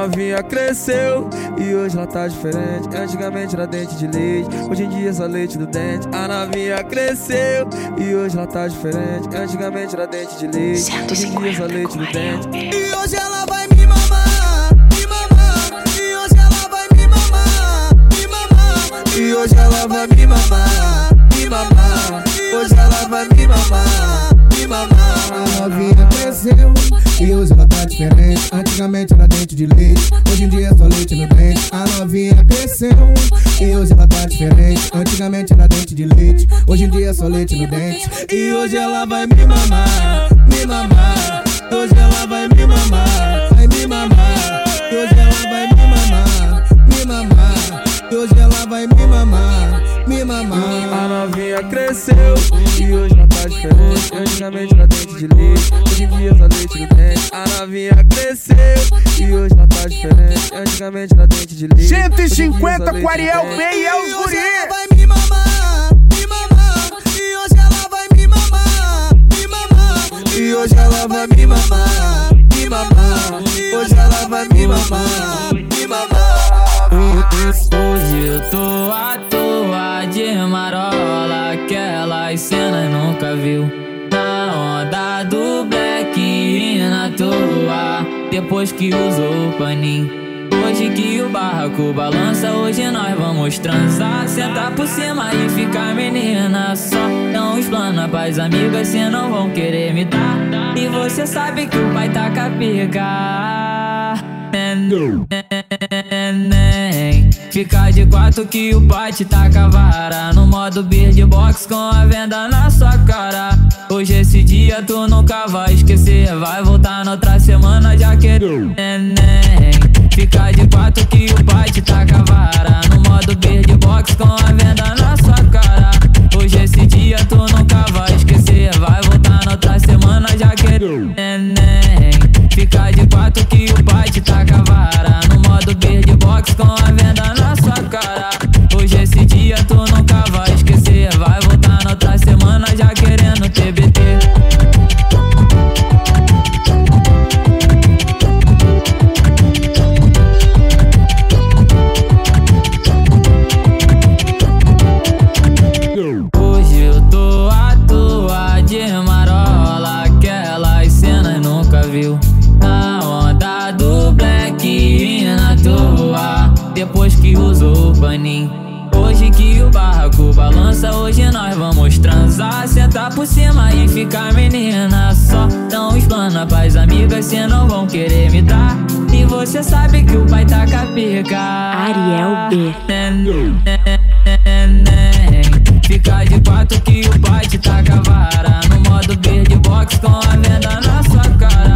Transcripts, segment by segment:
novinha cresceu e hoje ela tá diferente. Antigamente era dente de leite, hoje em dia é só leite do dente. A novinha cresceu e hoje ela tá diferente. Antigamente era dente de leite, hoje em dia é só leite do dente. E hoje ela vai me mamar, me mamar. E hoje ela vai me mamar, me mamar. E hoje ela vai me mamar, me mamar. Hoje ela vai me mamar, me mamar. A novinha cresceu e hoje ela tá diferente. Antigamente era dente de leite, hoje em dia é só leite no dente. A novinha cresceu e hoje ela tá diferente. Antigamente era dente de leite, hoje em dia é só leite no dente. E hoje ela vai me mamar, me mamar. Hoje ela vai me mamar, vai me mamar. Hoje ela vai me mamar, me mamar. Hoje ela vai me mamar, me mamar. A novinha cresceu e hoje ela tá diferente. Antigamente era dente de leite, hoje em dia só leite do dente. A novinha cresceu e hoje ela tá diferente. Antigamente era dente de leite. 150 com Ariel B e é E os guri. ela vai me mamar, me mamar. E hoje ela vai me mamar, me mamar. E hoje ela vai me mamar, me mamar. Hoje ela vai me mamar. Eu tô à toa de marola, aquelas cenas nunca viu. Na onda do black e na toa, depois que usou o paninho. Hoje que o barraco balança, hoje nós vamos transar. Sentar por cima e ficar menina só. Não explana pras amigas, cê não vão querer me dar. E você sabe que o pai tá com a pica. Neném, neném. Fica de quatro que o pai te taca a vara. No modo beat box com a venda na sua cara. Hoje esse dia tu nunca vai esquecer. Vai voltar na outra semana já Neném. Fica de quatro que o pai te taca a vara. No modo beat box com a venda na hoje nós vamos transar. Sentar por cima e ficar menina só. Não explana pras amigas, cê não vão querer me dar. E você sabe que o pai tá com a pica. Ariel B. Fica de quatro que o pai te taca vara No modo verde box com a venda na sua cara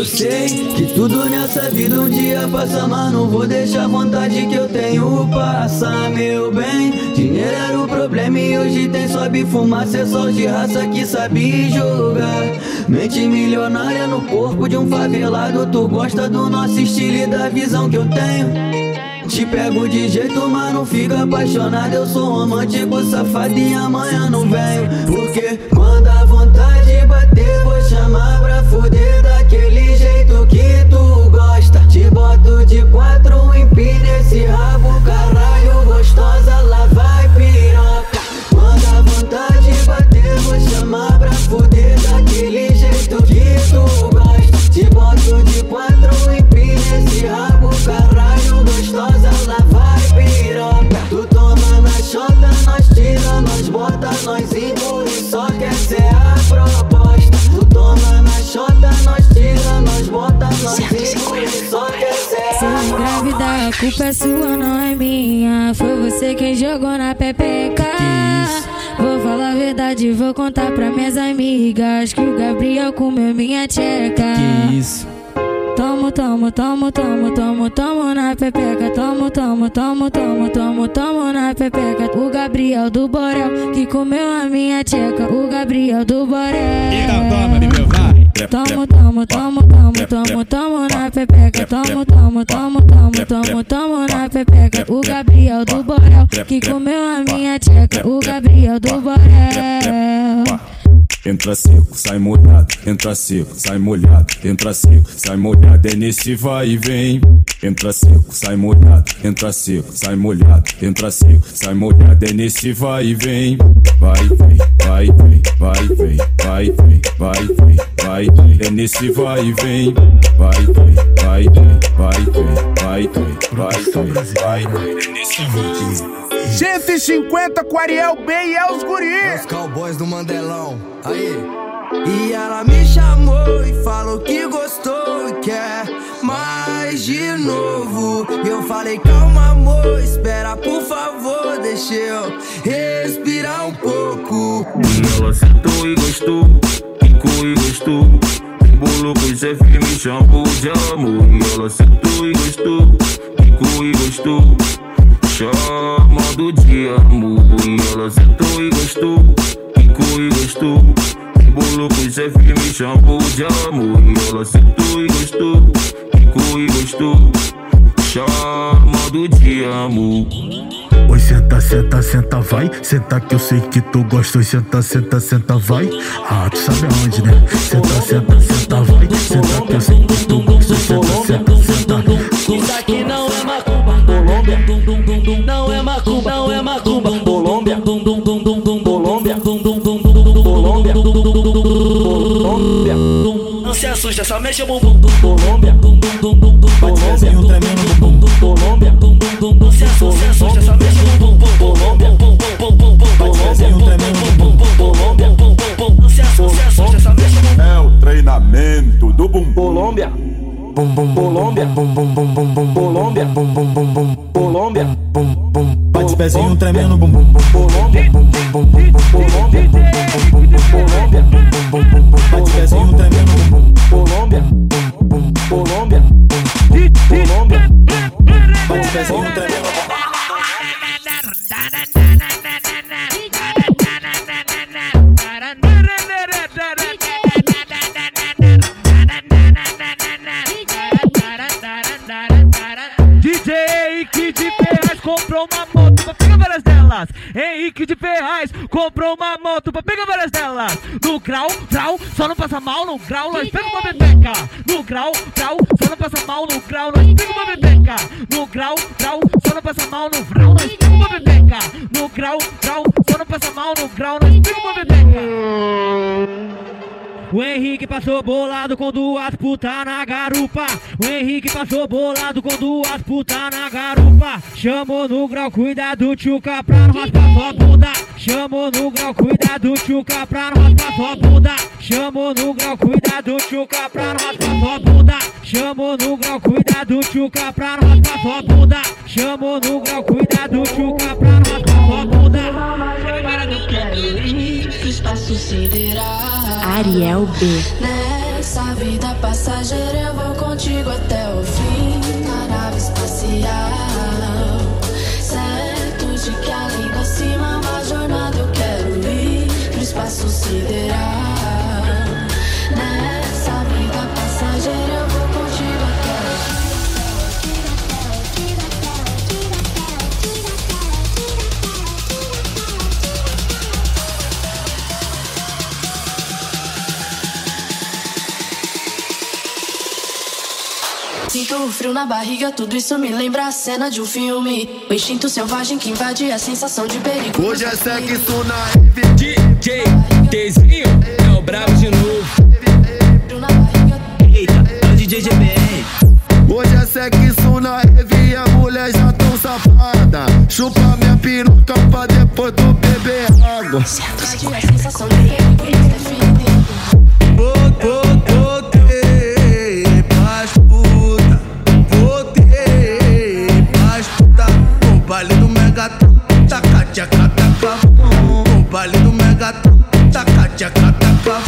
Eu sei que tudo nessa vida um dia passa, mas não vou deixar a vontade que eu tenho passar, meu bem. Dinheiro era o problema e hoje tem sobe fumaça, é só de raça que sabe jogar. Mente milionária no corpo de um favelado, tu gosta do nosso estilo e da visão que eu tenho. Te pego de jeito, mas não fica apaixonado. Eu sou romântico, safado e amanhã não venho. Porque quando verdade, vou contar pra minhas amigas que o Gabriel comeu minha tcheca. Que isso? Tomo, tomo, tomo, tomo, tomo, tomo na pepeca. Tomo, tomo, tomo, tomo, tomo, tomo na pepeca. O Gabriel do Borel que comeu a minha tcheca. O Gabriel do Borel. Então toma, meu vai. Tomo, tomo, tomo, tomo, tomo, tomo na pepeca. Tomo, tomo, tomo, tomo, tomo, tomo na pepeca. O Gabriel do Borel que comeu a minha tcheca. O Gabriel do Borel. Entra seco, sai molhado, entra seco, sai molhado, entra seco, sai molhado, é nesse vai e vem. Entra seco, sai molhado, entra seco, sai molhado, entra seco, sai molhado, é nesse vai e vem. Vai, vem, vai, vem, vai, vem, vai, vem, vai, vem, vai, vem, é nesse vai e vem. Vai, vem, vai, vem, vai, vem, vai, vem, vai, vem, vai, vem, é nesse vai. 150 com Ariel B e é os guri. Os cowboys do Mandelão. Aí. E ela me chamou e falou que gostou e quer mais de novo. E eu falei, calma, amor, espera, por favor, deixa eu respirar um pouco. Ela sentou e gostou, ficou e gostou. Bolo com chefe me chamou de amor. E ela sentou e gostou, ficou e gostou. Chamando de amor. E ela sentou e gostou, ficou e gostou. Bolo com chefe me chamou de amor. E ela sentou e gostou, ficou e gostou. Chamando de amor. Senta, senta, vai. Senta que eu sei que tu gosta. Senta, senta, senta, vai. Ah, tu sabe aonde, né? Senta, senta, senta, vai. Senta que eu sei que tu gosta. Senta, senta, senta. Isso aqui não é macumba, Colômbia. Não é macumba, não é macumba, Colômbia. Colômbia. Colômbia. Colômbia. Não se assusta, só mexe o bumbum. Colômbia. No bumbum. Colômbia. Não se assusta, só mexe o bumbum. Colômbia. Pezinho tremendo no bumbum. Colômbia. Não se assusta, só mexe o bumbum. É o treinamento do bumbum. Colômbia. Bum, bum, bum, Colômbia. bum, bum, bum, bum, bum, bum, Colômbia. bum, bum, bum, bum, bum, Colômbia. bum, bum. Bate pezinho tremendo, bum, bum, bum, Colômbia. bum, bum, bum, bum, bum, Colômbia. bum, bum, bum, bum, Colômbia. bum, bum, bum, bum. Bate pezinho tremendo, bum, bum, Colômbia. bum, Colômbia. Colômbia. Bate pezinho tremendo, delas. Henrique de Ferraz comprou uma moto pra pegar várias delas. No grau, grau, só não passa mal no grau, nós pega uma bebeca. No grau, grau, só não passa mal no grau, nós pega uma bebeca. No grau, grau, só não passa mal no grau, nós pega uma bebeca. No grau, grau, só não passa mal no grau, nós pega uma bebeca. O Henrique passou bolado com duas putas na garupa. O Henrique passou bolado com duas putas na garupa. Chamou no grau, cuidado, tchuca, pra não raspar sua bunda. Chamou no grau, cuidado, tchuca, pra não raspar sua bunda. Chamou no grau, cuidado, tchuca, pra não raspar sua bunda. Chamou no grau, cuidado, tchuca, pra não raspar sua bunda. Chamou no grau, cuidado, tchuca, pra não raspar sua bunda. Espaço sideral. Ariel B. Nessa vida passageira eu vou contigo até o fim na nave espacial. Certo de que além da cima uma jornada eu quero ir pro espaço sideral. Frio na barriga, tudo isso me lembra a cena de um filme. O instinto selvagem que invade a sensação de perigo. Hoje é sexo na DJ Tzinho é o brabo de novo. Frio na barriga, Eita, é o DJ GBR. Hoje é sexo na rave e a mulher já tão safada. Chupa minha peruca pra depois tu beber água. invade a sensação tchaca taca o baile do Megatron, taca tchaca taca.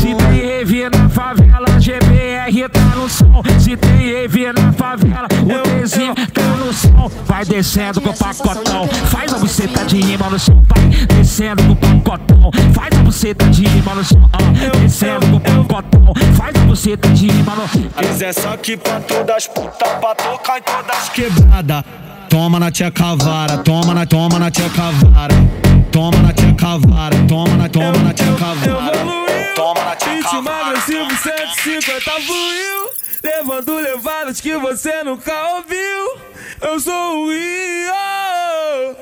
Se tem revia na favela, GBR tá no som. Se tem EV na favela, o Tzinho tá no som. Vai descendo com o pacotão. Faz a buceta de rima no som. Vai descendo com o pacotão. Faz a buceta de rima no som. Ah, descendo com o pacotão. Faz a buceta de rima no som. Quiser só que pra todas putas, pra tocar em todas quebrada. Toma na tia cavara, toma na, toma na tia cavara. Toma na tia cavara, toma na, toma na tia cavara. Toma na tia cavara. agressivo 150 fluiu Levando levadas que você nunca ouviu Eu sou o Rio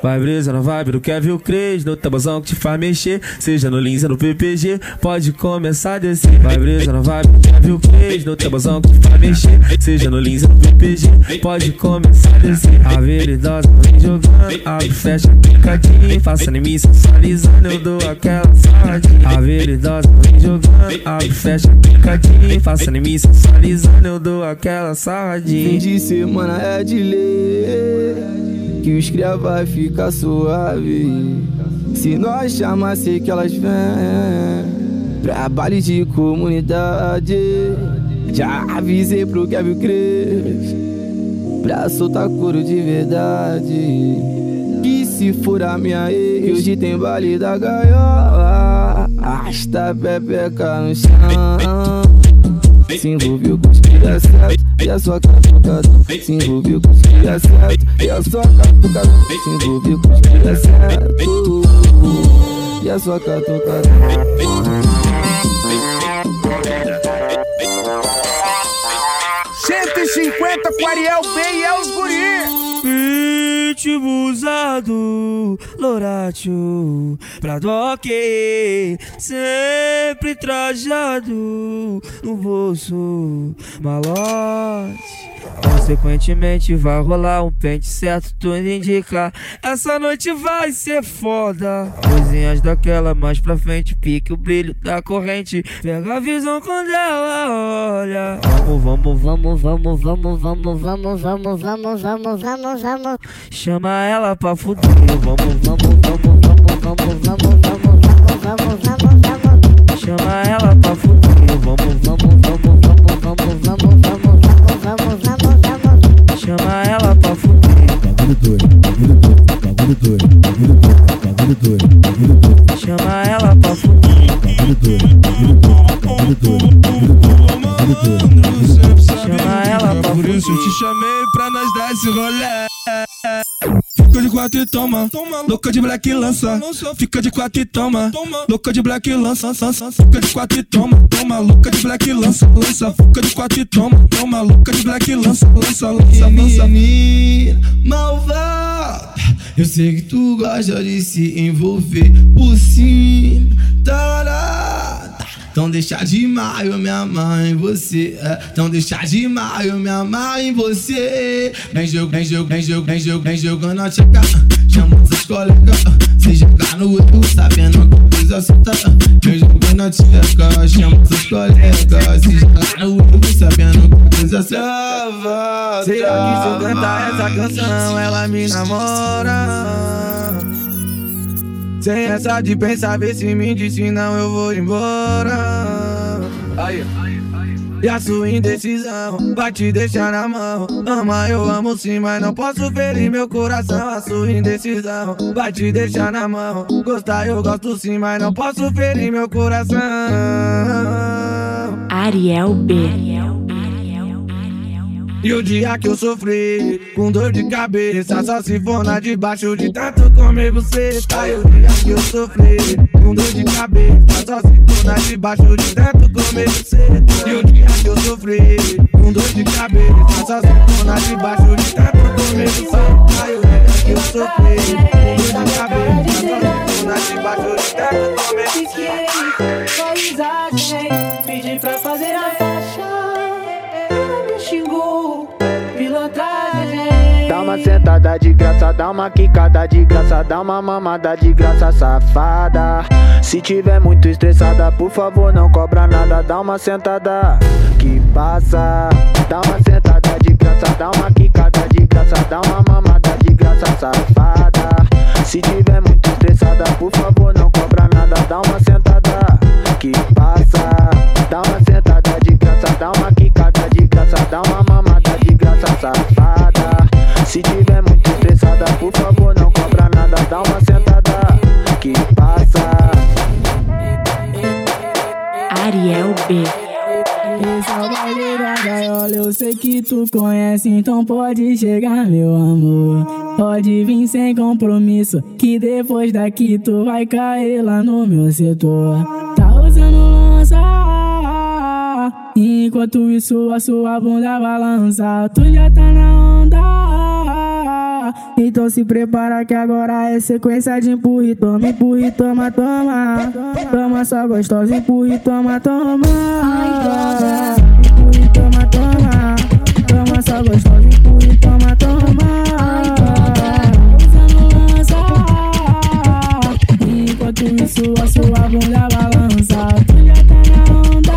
Vai brisa na vibe do Kevin Cres No tabuzão que te faz mexer. Seja no Lins ou no PPG Pode começar a descer. Vai brisa na vibe do Kevin Cres No tabuzão que te faz mexer. Seja no Lins ou no PPG Pode começar a descer. A veridosa vem jogando Abre, fecha, picadinho Faça mim sensualizando Eu dou aquela saladinha A veridosa vem jogando Abre, fecha, picadinho Faça mim sensualizando Eu dou aquela saladinha Fim de semana é de lei Que os cria vai ficar suave. Se nós chamar, sei que elas vêm Pra baile de comunidade. Já avisei pro Kevin Cres Pra soltar couro de verdade. Que se for a minha ex Hoje tem baile da gaiola. Arrasta a pepeca no chão se envolveu com os dá certo. E a sua catucada Se envolveu com os que dá certo. E a sua catucada Se envolveu com os que dá certo. E a sua catucada 150 com Ariel B e é os guri. Ritmo usado, Loratio, pra doc, sempre trajado no bolso, malote. Consequentemente vai rolar um pente certo, tudo indica Essa noite vai ser foda Coisinhas daquela mais pra frente Pique o brilho da corrente Pega a visão quando ela olha Vamos, vamos, vamos, vamos, vamos, vamos, vamos, vamos, vamos, vamos, vamos, vamos Chama ela pra fuder Vamos, vamos, vamos, vamos, vamos, vamos, vamos, vamos, vamos, vamos Chama ela pra fuder Vamos, vamos, vamos, quatro e toma, louca de black lança. Fica de quatro e toma, louca de black lança. Fica de quatro e toma, toma, louca de black lança, lança. Fica de quatro e toma, toma, louca de black lança, lança, lança, lança. Malvada Eu sei que tu gosta de se envolver Por cima, tarada Então deixa de mar, eu me amar em você. É. Então deixa de mar, eu me amar em você. Vem jogo, vem jogo, vem jogo, vem jogo, vem jogando a tcheca Chama seus colegas Se jogar no outro, sabendo que coisa solta Vem jogando a tcheca Chama seus colegas Se jogar no outro, sabendo que coisa solta Será que se eu cantar essa canção ela me namora? Sem essa de pensar, ver se me diz se não eu vou embora Aí e a sua indecisão vai te deixar na mão. Ama, eu amo sim, mas não posso ferir meu coração. A sua indecisão vai te deixar na mão. Gostar, eu gosto sim, mas não posso ferir meu coração. Ariel B. E o dia que eu sofri com dor de cabeça Só se for na debaixo de tanto comer você tá? E o dia que eu sofri com dor de cabeça Só se for na debaixo de tanto comer você tá? E o dia que eu sofri com dor de cabeça Só se for na debaixo de tanto comer você tá? E o dia que eu sofri com dor de cabeça Só se for na debaixo de tanto comer você Paisagem, pedi sentada de graça, dá uma quicada de graça, dá uma mamada de graça, safada. Se tiver muito estressada, por favor, não cobra nada, dá uma sentada que passa. Dá uma sentada de graça, dá uma quicada de graça, dá uma mamada de graça, safada. Se tiver muito estressada, por favor, não cobra nada, dá uma sentada Se tiver muito estressada, por favor, não cobra nada, dá uma sentada que passa. Ariel B. Essa é barreira gaiola eu sei que tu conhece, então pode chegar, meu amor. Pode vir sem compromisso, que depois daqui tu vai cair lá no meu setor. Tá usando lança? Enquanto isso, a sua bunda balança. Tu já tá na onda. Então se prepara que agora é sequência de empurre, toma, empurre, toma, toma. Toma só gostosa, empurre, toma, toma. Empurre, toma, toma. Toma só gostosa, empurre, toma, toma. Lança. Enquanto isso a sua bunda balança, tu já tá na onda.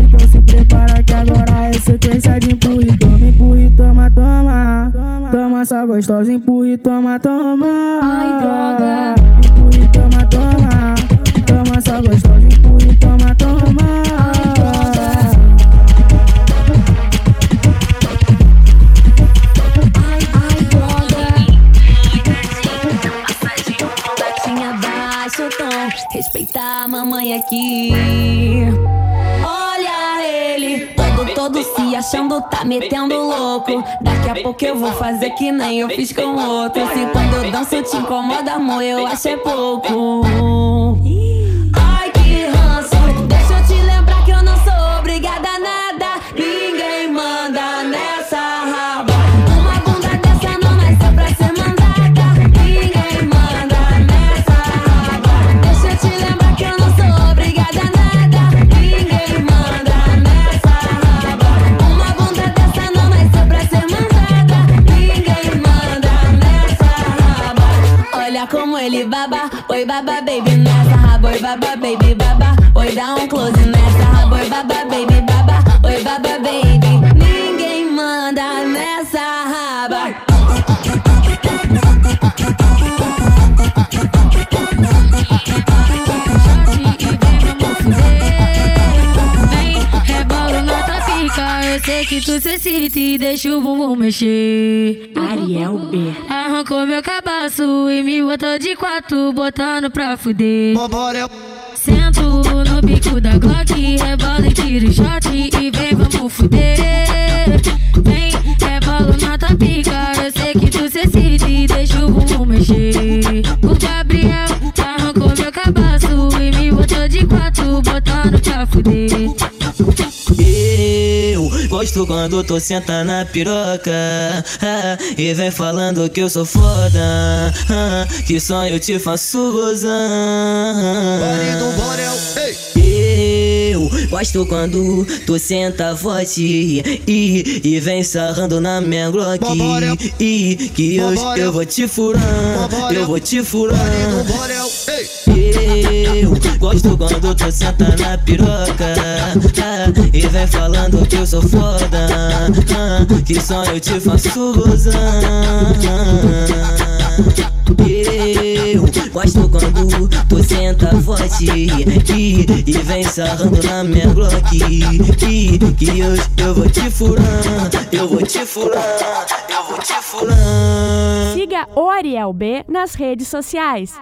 Então se prepara que agora é sequência de Toma só gostosa, empurre, toma, toma. Empurre, toma, toma. Toma só gostosa, empurre, toma, toma. Baixinha baixo tom, respeitar a mamãe aqui. Achando, tá metendo louco. Daqui a pouco eu vou fazer que nem eu fiz com outro. Se quando eu danço te incomoda, amor, eu acho é pouco. Baba baby baba, oi dá um close nessa raba, oi baba baby baba, oi baba que tu se excita e deixa o bumbum mexer. Ariel B. Arrancou meu cabaço e me botou de quatro, botando pra fuder. Sento no bico da Glock, rebola e tira o shot e vem, vamos fuder. Vem, rebola na tua pica. Eu sei que tu se excita e deixa o bumbum mexer. O Gabriel arrancou meu cabaço e me botou de quatro, botando pra fuder. Eu gosto quando tu senta na piroca ah, E vem falando que eu sou foda ah, Que só eu te faço gozar. Eu gosto quando tu senta forte e, e vem sarrando na minha Glock E que eu, eu. vou te furar, eu vou te furar gosto quando tu senta na piroca ah, E vem falando que eu sou foda ah, Que só eu te faço gozar Eu gosto quando tu senta forte e, e vem sarrando na minha Glock E que eu, eu vou te furar, eu vou te furar, eu vou te furar Siga o Ariel B nas redes sociais.